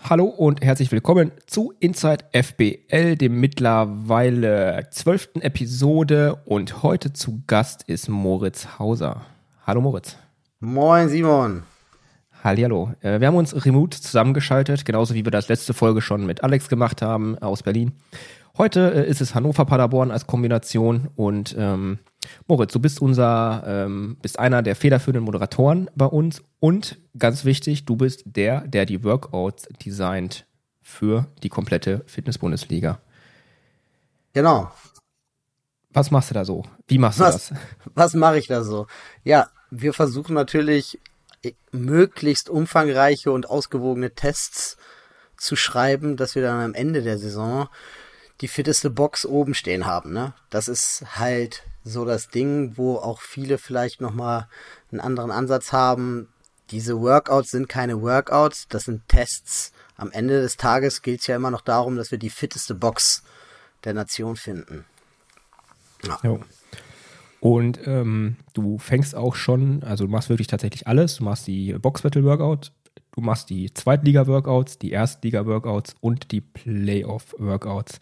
Hallo und herzlich willkommen zu Inside FBL, dem mittlerweile zwölften Episode. Und heute zu Gast ist Moritz Hauser. Hallo Moritz. Moin Simon. Hallihallo. Äh, wir haben uns remote zusammengeschaltet, genauso wie wir das letzte Folge schon mit Alex gemacht haben aus Berlin. Heute äh, ist es Hannover-Paderborn als Kombination und ähm, Moritz, du bist unser, ähm, bist einer der federführenden Moderatoren bei uns und ganz wichtig, du bist der, der die Workouts designt für die komplette Fitness-Bundesliga. Genau. Was machst du da so? Wie machst du was, das? Was mache ich da so? Ja, wir versuchen natürlich möglichst umfangreiche und ausgewogene Tests zu schreiben, dass wir dann am Ende der Saison die fitteste Box oben stehen haben. Ne? Das ist halt so das Ding, wo auch viele vielleicht nochmal einen anderen Ansatz haben. Diese Workouts sind keine Workouts, das sind Tests. Am Ende des Tages gilt es ja immer noch darum, dass wir die fitteste Box der Nation finden. Ja. Jo. Und ähm, du fängst auch schon, also du machst wirklich tatsächlich alles. Du machst die Box Battle Workout, du machst die Zweitliga Workouts, die Erstliga Workouts und die Playoff Workouts.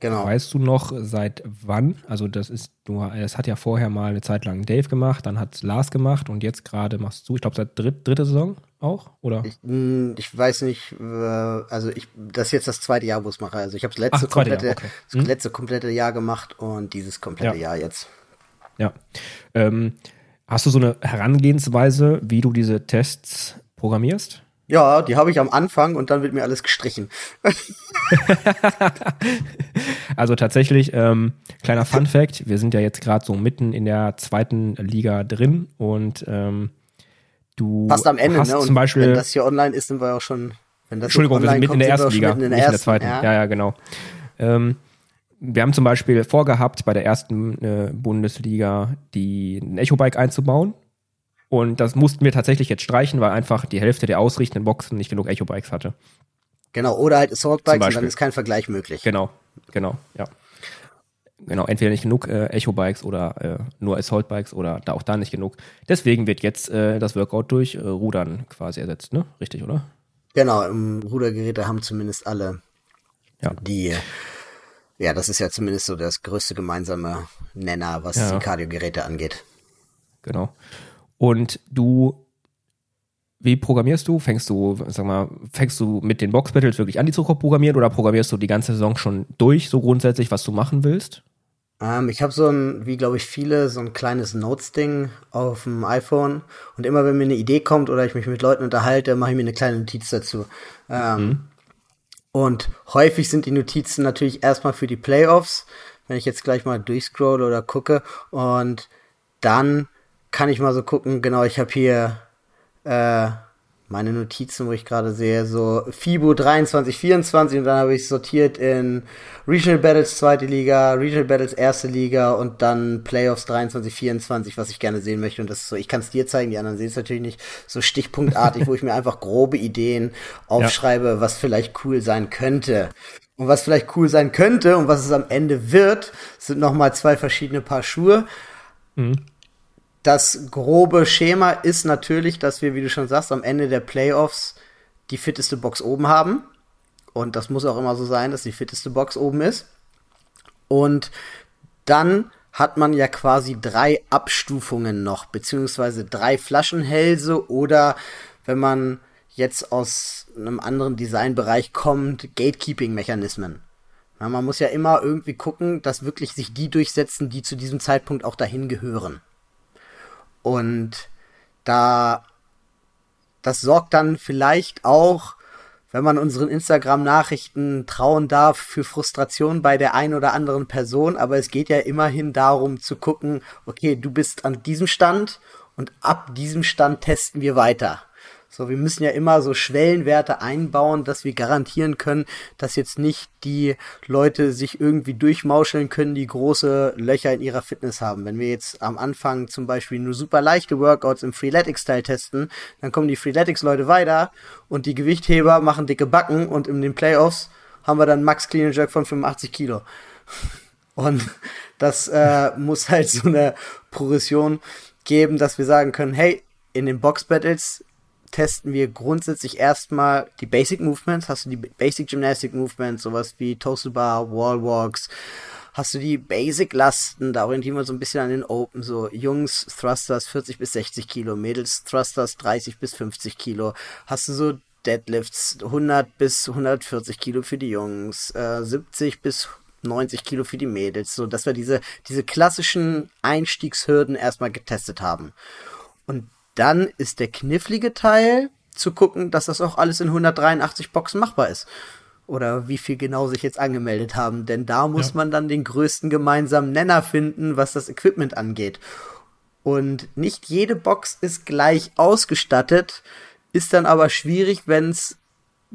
Genau. Weißt du noch, seit wann? Also, das ist nur, es hat ja vorher mal eine Zeit lang Dave gemacht, dann hat Lars gemacht und jetzt gerade machst du, ich glaube, seit dritt, dritte Saison auch, oder? Ich, hm, ich, weiß nicht, äh, also ich, das ist jetzt das zweite Jahr, wo ich es mache. Also ich habe das letzte Ach, komplette, Jahr, okay. das hm? letzte komplette Jahr gemacht und dieses komplette ja. Jahr jetzt. Ja. Ähm, hast du so eine Herangehensweise, wie du diese Tests programmierst? Ja, die habe ich am Anfang und dann wird mir alles gestrichen. also tatsächlich, ähm, kleiner Fun Fact, wir sind ja jetzt gerade so mitten in der zweiten Liga drin und ähm, du Fast am Ende, hast ne? zum Beispiel, wenn das hier online ist, sind wir auch schon. Wenn das Entschuldigung, wir sind mitten in der ersten Liga, in der nicht in der zweiten. Ja, ja, ja genau. Ähm, wir haben zum Beispiel vorgehabt, bei der ersten äh, Bundesliga die ein Echo-Bike einzubauen. Und das mussten wir tatsächlich jetzt streichen, weil einfach die Hälfte der ausrichtenden Boxen nicht genug Echo-Bikes hatte. Genau, oder halt Assault Bikes und dann ist kein Vergleich möglich. Genau, genau, ja. Genau, entweder nicht genug äh, Echo-Bikes oder äh, nur Assault-Bikes oder da auch da nicht genug. Deswegen wird jetzt äh, das Workout durch äh, Rudern quasi ersetzt, ne? Richtig, oder? Genau, im Rudergeräte haben zumindest alle ja. die, ja, das ist ja zumindest so das größte gemeinsame Nenner, was ja. die Kardiogeräte angeht. Genau. Und du, wie programmierst du? Fängst du, sag mal, fängst du mit den Box Battles wirklich an, die zu programmieren oder programmierst du die ganze Saison schon durch, so grundsätzlich, was du machen willst? Ähm, ich habe so ein, wie glaube ich viele, so ein kleines Notes-Ding auf dem iPhone und immer wenn mir eine Idee kommt oder ich mich mit Leuten unterhalte, mache ich mir eine kleine Notiz dazu. Ähm, mhm. Und häufig sind die Notizen natürlich erstmal für die Playoffs, wenn ich jetzt gleich mal durchscrolle oder gucke und dann kann ich mal so gucken. Genau, ich habe hier äh, meine Notizen, wo ich gerade sehe, so FIBO 23, 24 und dann habe ich sortiert in Regional Battles zweite Liga, Regional Battles erste Liga und dann Playoffs 23, 24, was ich gerne sehen möchte. Und das ist so, ich kann es dir zeigen, die anderen sehen es natürlich nicht, so stichpunktartig, wo ich mir einfach grobe Ideen aufschreibe, ja. was vielleicht cool sein könnte. Und was vielleicht cool sein könnte und was es am Ende wird, sind nochmal zwei verschiedene Paar Schuhe. Mhm das grobe Schema ist natürlich, dass wir, wie du schon sagst, am Ende der Playoffs die fitteste Box oben haben. Und das muss auch immer so sein, dass die fitteste Box oben ist. Und dann hat man ja quasi drei Abstufungen noch, beziehungsweise drei Flaschenhälse oder wenn man jetzt aus einem anderen Designbereich kommt, Gatekeeping-Mechanismen. man muss ja immer irgendwie gucken, dass wirklich sich die durchsetzen, die zu diesem Zeitpunkt auch dahin gehören. Und da, das sorgt dann vielleicht auch, wenn man unseren Instagram-Nachrichten trauen darf, für Frustration bei der einen oder anderen Person. Aber es geht ja immerhin darum zu gucken, okay, du bist an diesem Stand und ab diesem Stand testen wir weiter. So, wir müssen ja immer so Schwellenwerte einbauen, dass wir garantieren können, dass jetzt nicht die Leute sich irgendwie durchmauscheln können, die große Löcher in ihrer Fitness haben. Wenn wir jetzt am Anfang zum Beispiel nur super leichte Workouts im Freeletics-Style testen, dann kommen die Freeletics-Leute weiter und die Gewichtheber machen dicke Backen und in den Playoffs haben wir dann Max Clean Jerk von 85 Kilo. Und das äh, muss halt so eine Progression geben, dass wir sagen können, hey, in den Box Battles testen wir grundsätzlich erstmal die Basic Movements. Hast du die Basic Gymnastic Movements, sowas wie Toasted Bar, Wall Walks, hast du die Basic-Lasten, da orientieren wir so ein bisschen an den Open, so Jungs Thrusters 40 bis 60 Kilo, Mädels Thrusters 30 bis 50 Kilo, hast du so Deadlifts 100 bis 140 Kilo für die Jungs, äh, 70 bis 90 Kilo für die Mädels, so dass wir diese, diese klassischen Einstiegshürden erstmal getestet haben. Und dann ist der knifflige Teil zu gucken, dass das auch alles in 183 Boxen machbar ist oder wie viel genau sich jetzt angemeldet haben, denn da muss ja. man dann den größten gemeinsamen Nenner finden, was das Equipment angeht. Und nicht jede Box ist gleich ausgestattet, ist dann aber schwierig, wenn es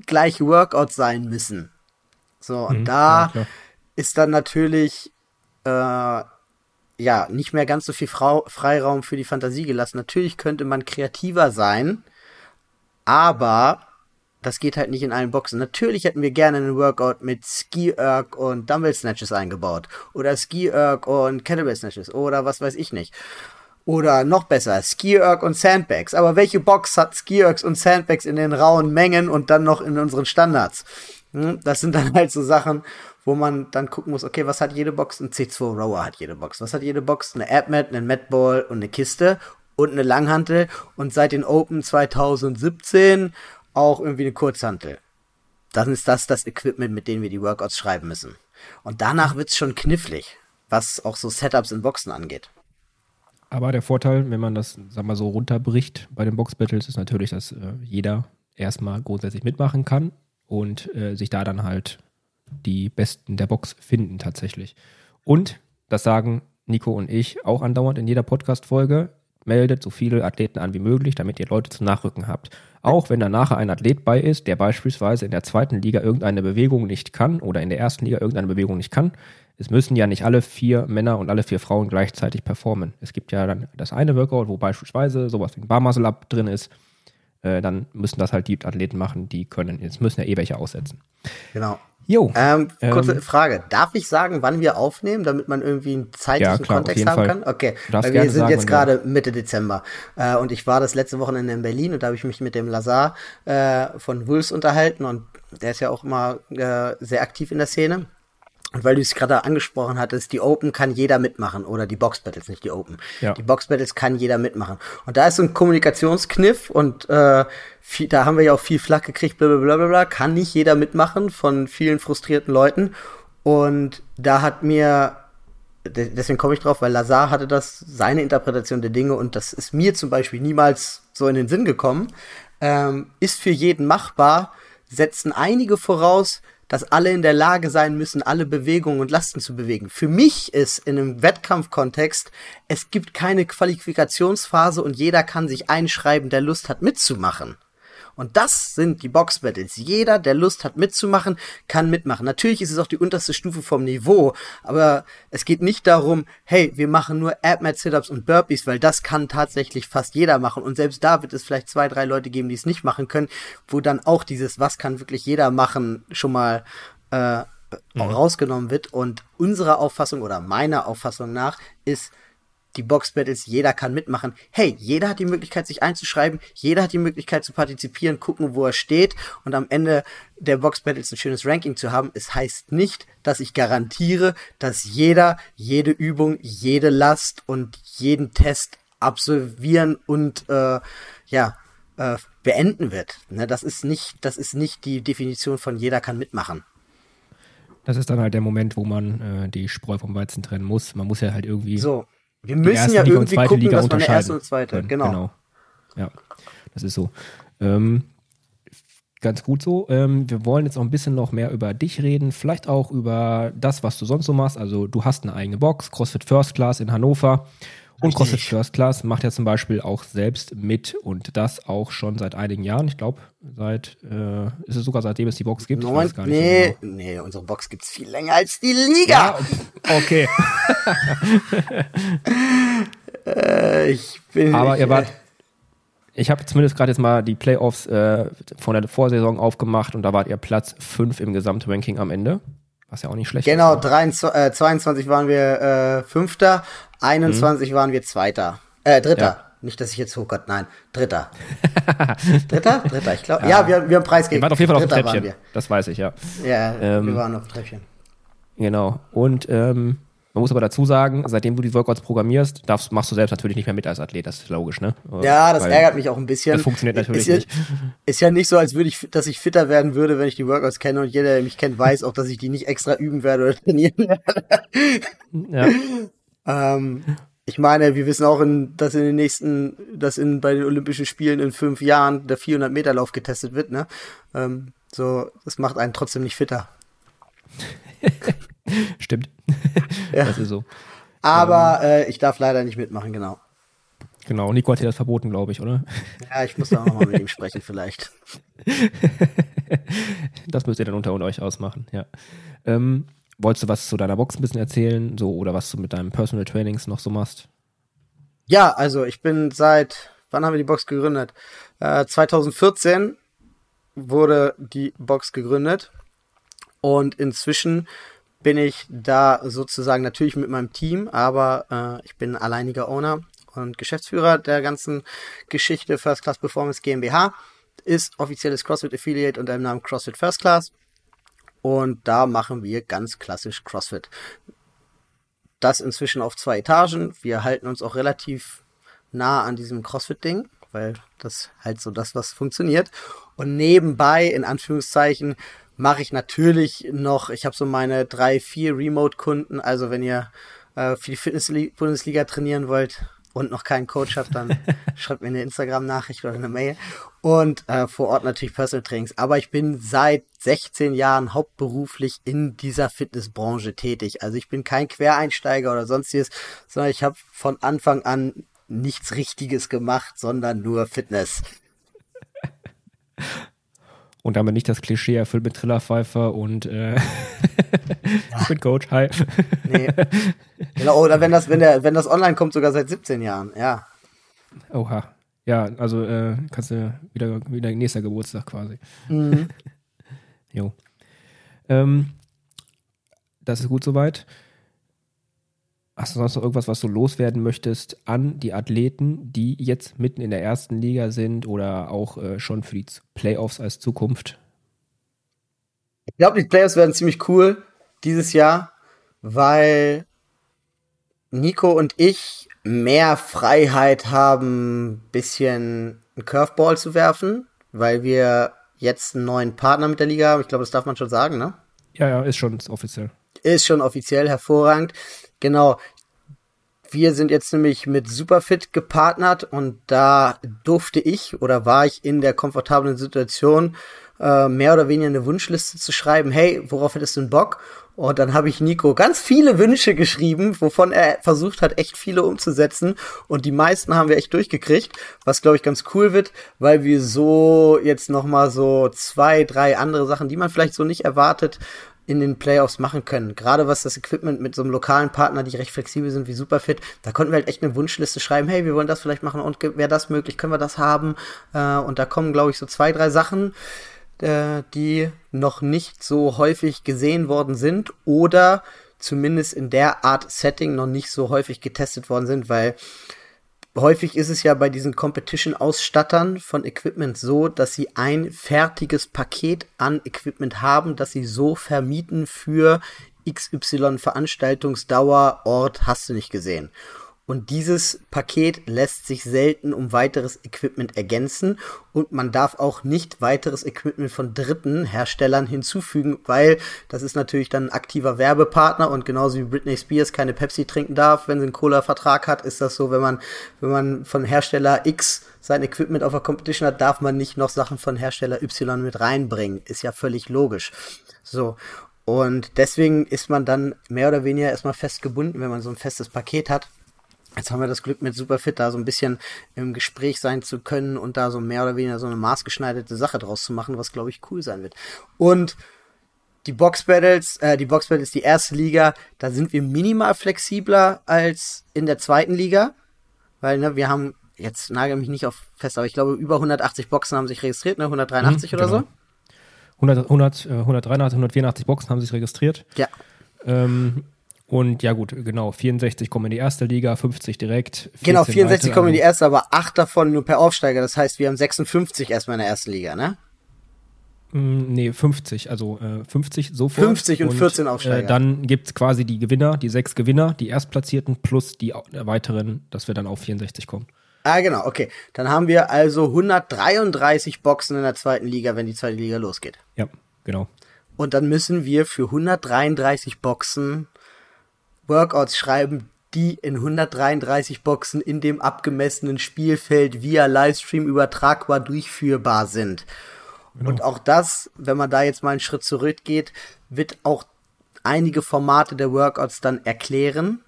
gleiche Workouts sein müssen. So, und mhm, da ja, ist dann natürlich äh, ja nicht mehr ganz so viel Frau Freiraum für die Fantasie gelassen. Natürlich könnte man kreativer sein, aber das geht halt nicht in allen Boxen. Natürlich hätten wir gerne einen Workout mit Ski-Erg und Dumbbell Snatches eingebaut. Oder Ski-Erg und Kettlebell Snatches. Oder was weiß ich nicht. Oder noch besser, Ski-Erg und Sandbags. Aber welche Box hat Ski-Ergs und Sandbags in den rauen Mengen und dann noch in unseren Standards? Hm, das sind dann halt so Sachen, wo man dann gucken muss, okay, was hat jede Box? Ein C2 Rower hat jede Box. Was hat jede Box? Eine AppMat, einen Matball und eine Kiste und eine Langhantel. Und seit den Open 2017 auch irgendwie eine Kurzhantel. Dann ist das das Equipment, mit dem wir die Workouts schreiben müssen. Und danach wird's schon knifflig, was auch so Setups in Boxen angeht. Aber der Vorteil, wenn man das, wir mal, so runterbricht bei den Box Battles, ist natürlich, dass äh, jeder erstmal grundsätzlich mitmachen kann und äh, sich da dann halt die Besten der Box finden tatsächlich. Und das sagen Nico und ich auch andauernd in jeder Podcast-Folge meldet so viele Athleten an wie möglich, damit ihr Leute zum Nachrücken habt. Auch wenn da nachher ein Athlet bei ist, der beispielsweise in der zweiten Liga irgendeine Bewegung nicht kann oder in der ersten Liga irgendeine Bewegung nicht kann. Es müssen ja nicht alle vier Männer und alle vier Frauen gleichzeitig performen. Es gibt ja dann das eine Workout, wo beispielsweise sowas wie ein Barmuscle Up drin ist. Äh, dann müssen das halt die Athleten machen, die können. Jetzt müssen ja eh welche aussetzen. Genau. Jo. Ähm, kurze ähm, Frage. Darf ich sagen, wann wir aufnehmen, damit man irgendwie einen zeitlichen ja, klar, Kontext haben Fall. kann? Okay. Weil wir sind sagen, jetzt gerade Mitte Dezember. Äh, und ich war das letzte Wochenende in Berlin und da habe ich mich mit dem Lazar äh, von Wolves unterhalten und der ist ja auch immer äh, sehr aktiv in der Szene. Und weil du es gerade angesprochen hattest, die Open kann jeder mitmachen oder die Box Battles, nicht die Open. Ja. Die Box Battles kann jeder mitmachen. Und da ist so ein Kommunikationskniff und äh, viel, da haben wir ja auch viel Flak gekriegt, bla bla bla bla, kann nicht jeder mitmachen von vielen frustrierten Leuten. Und da hat mir, deswegen komme ich drauf, weil Lazar hatte das, seine Interpretation der Dinge und das ist mir zum Beispiel niemals so in den Sinn gekommen, ähm, ist für jeden machbar, setzen einige voraus, dass alle in der Lage sein müssen, alle Bewegungen und Lasten zu bewegen. Für mich ist in einem Wettkampfkontext, es gibt keine Qualifikationsphase und jeder kann sich einschreiben, der Lust hat mitzumachen. Und das sind die Box Battles. Jeder, der Lust hat mitzumachen, kann mitmachen. Natürlich ist es auch die unterste Stufe vom Niveau, aber es geht nicht darum, hey, wir machen nur AppMat Sit-Ups und Burpees, weil das kann tatsächlich fast jeder machen. Und selbst da wird es vielleicht zwei, drei Leute geben, die es nicht machen können, wo dann auch dieses, was kann wirklich jeder machen, schon mal äh, mhm. rausgenommen wird. Und unsere Auffassung oder meiner Auffassung nach ist, die Box Battles, jeder kann mitmachen. Hey, jeder hat die Möglichkeit, sich einzuschreiben, jeder hat die Möglichkeit zu partizipieren, gucken, wo er steht und am Ende der Box Battles ein schönes Ranking zu haben. Es heißt nicht, dass ich garantiere, dass jeder jede Übung, jede Last und jeden Test absolvieren und äh, ja äh, beenden wird. Ne, das ist nicht, das ist nicht die Definition von jeder kann mitmachen. Das ist dann halt der Moment, wo man äh, die Spreu vom Weizen trennen muss. Man muss ja halt irgendwie so. Wir müssen ja irgendwie gucken, Liga dass man eine erste und zweite, genau. genau. Ja, das ist so. Ähm, ganz gut so. Ähm, wir wollen jetzt auch ein bisschen noch mehr über dich reden, vielleicht auch über das, was du sonst so machst. Also du hast eine eigene Box, CrossFit First Class in Hannover. Und Richtig. CrossFit First Class macht ja zum Beispiel auch selbst mit und das auch schon seit einigen Jahren. Ich glaube, seit, äh, ist es sogar seitdem es die Box gibt? Neun, nee, genau. nee, unsere Box gibt's viel länger als die Liga. Ja, okay. äh, ich bin. Aber ihr wart. Ich habe zumindest gerade jetzt mal die Playoffs äh, von der Vorsaison aufgemacht und da wart ihr Platz 5 im Gesamtranking am Ende. Was ja auch nicht schlecht genau, ist. Genau, 22 äh, waren wir äh, Fünfter, 21 mhm. waren wir Zweiter. Äh, Dritter. Ja. Nicht, dass ich jetzt, oh Gott, nein, Dritter. Dritter? Dritter, ich glaube. Ja, ja, wir, wir haben Preis gegeben. Wir waren auf jeden Fall Dritter auf dem Treppchen. Das weiß ich, ja. Ja, ähm, wir waren auf dem Treppchen. Genau. Und ähm, man muss aber dazu sagen, seitdem du die Workouts programmierst, darfst, machst du selbst natürlich nicht mehr mit als Athlet, das ist logisch, ne? Ja, das Weil ärgert mich auch ein bisschen. Das funktioniert natürlich ist nicht. Ja, ist ja nicht so, als würde ich, dass ich fitter werden würde, wenn ich die Workouts kenne und jeder, der mich kennt, weiß auch, dass ich die nicht extra üben werde oder trainieren werde. Ja. ähm, ich meine, wir wissen auch, in, dass in den nächsten, dass in, bei den Olympischen Spielen in fünf Jahren der 400 Meter Lauf getestet wird, ne? Ähm, so, das macht einen trotzdem nicht fitter. Stimmt. Ja. Das ist so. Aber ähm, äh, ich darf leider nicht mitmachen, genau. Genau, Nico hat dir das verboten, glaube ich, oder? Ja, ich muss da auch nochmal mit ihm sprechen, vielleicht. das müsst ihr dann unter euch ausmachen, ja. Ähm, wolltest du was zu deiner Box ein bisschen erzählen, so oder was du mit deinem Personal Trainings noch so machst? Ja, also ich bin seit, wann haben wir die Box gegründet? Äh, 2014 wurde die Box gegründet und inzwischen bin ich da sozusagen natürlich mit meinem Team, aber äh, ich bin alleiniger Owner und Geschäftsführer der ganzen Geschichte First Class Performance GmbH, ist offizielles CrossFit Affiliate unter dem Namen CrossFit First Class und da machen wir ganz klassisch CrossFit. Das inzwischen auf zwei Etagen. Wir halten uns auch relativ nah an diesem CrossFit-Ding, weil das halt so das, was funktioniert. Und nebenbei, in Anführungszeichen, mache ich natürlich noch, ich habe so meine drei, vier Remote-Kunden, also wenn ihr äh, für die Fitness-Bundesliga trainieren wollt und noch keinen Coach habt, dann schreibt mir eine Instagram-Nachricht oder eine Mail. Und äh, vor Ort natürlich Personal Trainings. Aber ich bin seit 16 Jahren hauptberuflich in dieser Fitnessbranche tätig. Also ich bin kein Quereinsteiger oder sonstiges, sondern ich habe von Anfang an nichts Richtiges gemacht, sondern nur Fitness. und damit nicht das Klischee erfüllt mit Trillerpfeifer und äh, bin Coach, hi. nee. Genau, oder wenn das, wenn der, wenn das online kommt, sogar seit 17 Jahren, ja. Oha. Ja, also äh, kannst du wieder, wieder nächster Geburtstag quasi. Mhm. jo. Ähm, das ist gut soweit. Hast du sonst noch irgendwas, was du loswerden möchtest an die Athleten, die jetzt mitten in der ersten Liga sind oder auch äh, schon für die Playoffs als Zukunft? Ich glaube, die Playoffs werden ziemlich cool dieses Jahr, weil Nico und ich mehr Freiheit haben, bisschen einen Curveball zu werfen, weil wir jetzt einen neuen Partner mit der Liga haben. Ich glaube, das darf man schon sagen, ne? Ja, ja, ist schon offiziell. Ist schon offiziell hervorragend. Genau. Wir sind jetzt nämlich mit Superfit gepartnert und da durfte ich oder war ich in der komfortablen Situation, äh, mehr oder weniger eine Wunschliste zu schreiben, hey, worauf hättest du einen Bock? Und dann habe ich Nico ganz viele Wünsche geschrieben, wovon er versucht hat, echt viele umzusetzen. Und die meisten haben wir echt durchgekriegt, was glaube ich ganz cool wird, weil wir so jetzt noch mal so zwei, drei andere Sachen, die man vielleicht so nicht erwartet, in den Playoffs machen können. Gerade was das Equipment mit so einem lokalen Partner, die recht flexibel sind wie Superfit, da konnten wir halt echt eine Wunschliste schreiben, hey, wir wollen das vielleicht machen und wäre das möglich, können wir das haben? Äh, und da kommen, glaube ich, so zwei, drei Sachen, äh, die noch nicht so häufig gesehen worden sind oder zumindest in der Art Setting noch nicht so häufig getestet worden sind, weil häufig ist es ja bei diesen Competition-Ausstattern von Equipment so, dass sie ein fertiges Paket an Equipment haben, das sie so vermieten für XY Veranstaltungsdauer, Ort, hast du nicht gesehen. Und dieses Paket lässt sich selten um weiteres Equipment ergänzen und man darf auch nicht weiteres Equipment von dritten Herstellern hinzufügen, weil das ist natürlich dann ein aktiver Werbepartner und genauso wie Britney Spears keine Pepsi trinken darf, wenn sie einen Cola-Vertrag hat, ist das so, wenn man, wenn man von Hersteller X sein Equipment auf der Competition hat, darf man nicht noch Sachen von Hersteller Y mit reinbringen. Ist ja völlig logisch. So. Und deswegen ist man dann mehr oder weniger erstmal festgebunden, wenn man so ein festes Paket hat Jetzt haben wir das Glück mit Superfit da so ein bisschen im Gespräch sein zu können und da so mehr oder weniger so eine maßgeschneiderte Sache draus zu machen, was glaube ich cool sein wird. Und die Box Battles, äh, die Box Battles, die erste Liga, da sind wir minimal flexibler als in der zweiten Liga, weil ne, wir haben jetzt nagel mich nicht auf fest, aber ich glaube über 180 Boxen haben sich registriert, ne, 183 mhm, oder genau. so. 100, 100, 183, 184 Boxen haben sich registriert. Ja. Ähm, Und ja gut, genau, 64 kommen in die erste Liga, 50 direkt. Genau, 64 kommen in die erste, aber acht davon nur per Aufsteiger. Das heißt, wir haben 56 erstmal in der ersten Liga, ne? Mm, nee, 50, also äh, 50 sofort. 50 und, und 14 Aufsteiger. Äh, dann gibt es quasi die Gewinner, die sechs Gewinner, die Erstplatzierten plus die weiteren, dass wir dann auf 64 kommen. Ah, genau, okay. Dann haben wir also 133 Boxen in der zweiten Liga, wenn die zweite Liga losgeht. Ja, genau. Und dann müssen wir für 133 Boxen Workouts schreiben, die in 133 Boxen in dem abgemessenen Spielfeld via Livestream übertragbar durchführbar sind. Genau. Und auch das, wenn man da jetzt mal einen Schritt zurückgeht, wird auch einige Formate der Workouts dann erklären,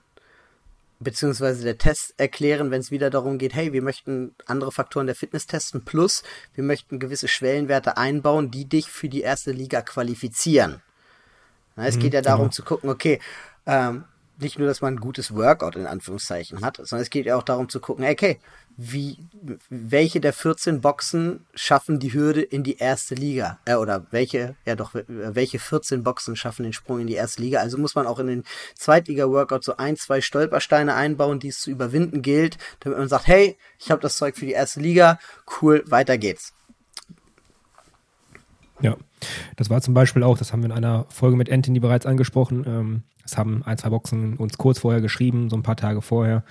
beziehungsweise der Test erklären, wenn es wieder darum geht, hey, wir möchten andere Faktoren der Fitness testen, plus wir möchten gewisse Schwellenwerte einbauen, die dich für die erste Liga qualifizieren. Na, es mhm, geht ja darum genau. zu gucken, okay, ähm, nicht nur, dass man ein gutes Workout in Anführungszeichen hat, sondern es geht ja auch darum zu gucken, okay, wie, welche der 14 Boxen schaffen die Hürde in die erste Liga? Äh, oder welche, ja doch, welche 14 Boxen schaffen den Sprung in die erste Liga? Also muss man auch in den Zweitliga-Workout so ein, zwei Stolpersteine einbauen, die es zu überwinden gilt, damit man sagt, hey, ich habe das Zeug für die erste Liga, cool, weiter geht's. Ja, das war zum Beispiel auch, das haben wir in einer Folge mit Anthony bereits angesprochen. Ähm, das haben ein, zwei Boxen uns kurz vorher geschrieben, so ein paar Tage vorher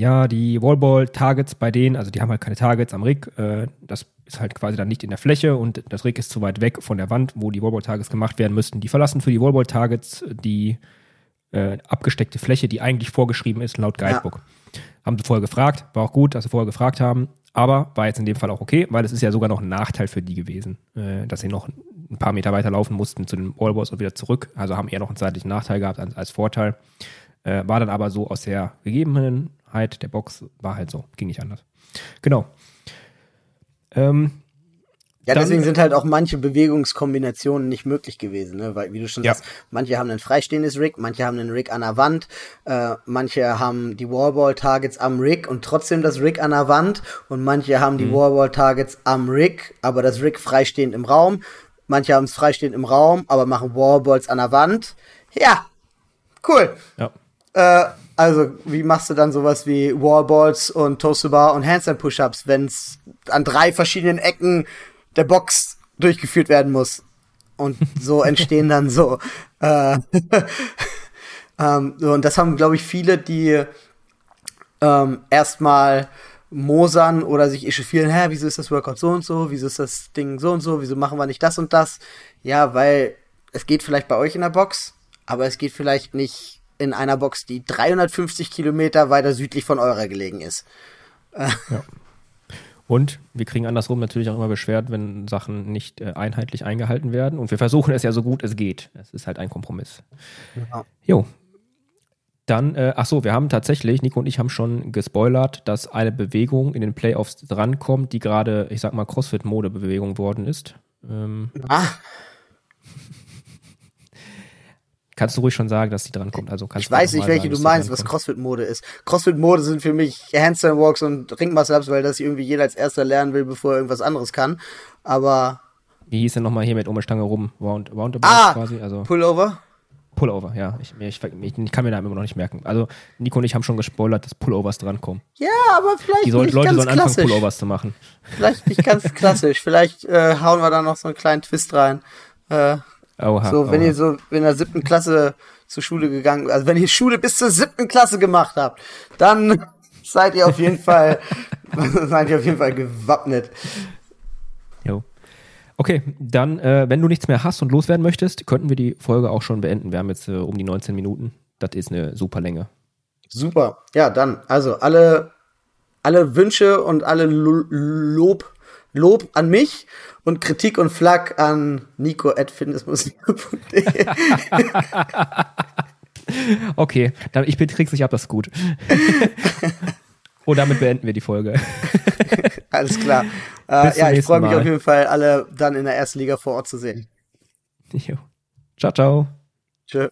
ja, die Wallball-Targets bei denen, also die haben halt keine Targets am Rig, äh, das ist halt quasi dann nicht in der Fläche und das Rig ist zu weit weg von der Wand, wo die Wallball-Targets gemacht werden müssten. Die verlassen für die Wallball-Targets die äh, abgesteckte Fläche, die eigentlich vorgeschrieben ist laut Guidebook. Ja. Haben sie vorher gefragt, war auch gut, dass sie vorher gefragt haben, aber war jetzt in dem Fall auch okay, weil es ist ja sogar noch ein Nachteil für die gewesen, äh, dass sie noch ein paar Meter weiter laufen mussten zu den Wallballs und wieder zurück, also haben eher noch einen zeitlichen Nachteil gehabt als, als Vorteil. Äh, war dann aber so aus der gegebenen der Box war halt so, ging nicht anders. Genau. Ähm, ja, dann, deswegen sind halt auch manche Bewegungskombinationen nicht möglich gewesen, ne? weil, wie du schon ja. sagst, manche haben ein freistehendes Rig, manche haben einen Rig an der Wand, äh, manche haben die Wallball-Targets am Rig und trotzdem das Rig an der Wand und manche haben die mhm. Wallball-Targets am Rig, aber das Rig freistehend im Raum. Manche haben es freistehend im Raum, aber machen Wallballs an der Wand. Ja, cool. Ja. Äh, also, wie machst du dann sowas wie Wallballs und Toast Bar und Handstand Push-Ups, wenn es an drei verschiedenen Ecken der Box durchgeführt werden muss? Und so entstehen dann so, äh, ähm, so, und das haben, glaube ich, viele, die ähm, erstmal mosern oder sich echauffieren, hä, wieso ist das Workout so und so, wieso ist das Ding so und so, wieso machen wir nicht das und das? Ja, weil es geht vielleicht bei euch in der Box, aber es geht vielleicht nicht in einer Box, die 350 Kilometer weiter südlich von eurer gelegen ist. Ja. Und wir kriegen andersrum natürlich auch immer beschwert, wenn Sachen nicht äh, einheitlich eingehalten werden. Und wir versuchen es ja so gut es geht. Es ist halt ein Kompromiss. Ja. Jo. Dann, äh, ach so, wir haben tatsächlich, Nico und ich haben schon gespoilert, dass eine Bewegung in den Playoffs drankommt, die gerade, ich sag mal, CrossFit-Mode-Bewegung worden ist. Ähm, ah. Kannst du ruhig schon sagen, dass die dran kommt. Also ich weiß nicht, welche sagen, du meinst, was CrossFit-Mode ist. CrossFit-Mode sind für mich Handstand Walks und Ringmuscle-Ups, weil das irgendwie jeder als erster lernen will, bevor er irgendwas anderes kann. Aber. Wie hieß denn nochmal hier mit um Stange rum? Round, roundabout ah, quasi? Also Pullover? Pullover, ja. Ich, ich, ich, ich, kann mir da immer noch nicht merken. Also, Nico und ich haben schon gespoilert, dass Pullovers drankommen. Ja, aber vielleicht. Die soll, nicht Leute ganz sollen klassisch. anfangen, Pullovers zu machen. Vielleicht nicht ganz klassisch. Vielleicht äh, hauen wir da noch so einen kleinen Twist rein. Äh, Oha, so, wenn oha. ihr so in der siebten Klasse zur Schule gegangen, also wenn ihr Schule bis zur siebten Klasse gemacht habt, dann seid ihr auf jeden Fall, seid ihr auf jeden Fall gewappnet. Jo. Okay, dann, äh, wenn du nichts mehr hast und loswerden möchtest, könnten wir die Folge auch schon beenden. Wir haben jetzt äh, um die 19 Minuten. Das ist eine super Länge. Super. Ja, dann, also alle, alle Wünsche und alle Lob Lob an mich und Kritik und Flak an nico.fitnessmusik.de. okay, dann ich krieg's nicht ab, das ist gut. Und damit beenden wir die Folge. Alles klar. Äh, ja, ich freue mich auf jeden Fall, alle dann in der ersten Liga vor Ort zu sehen. Jo. Ciao, ciao. Tschö.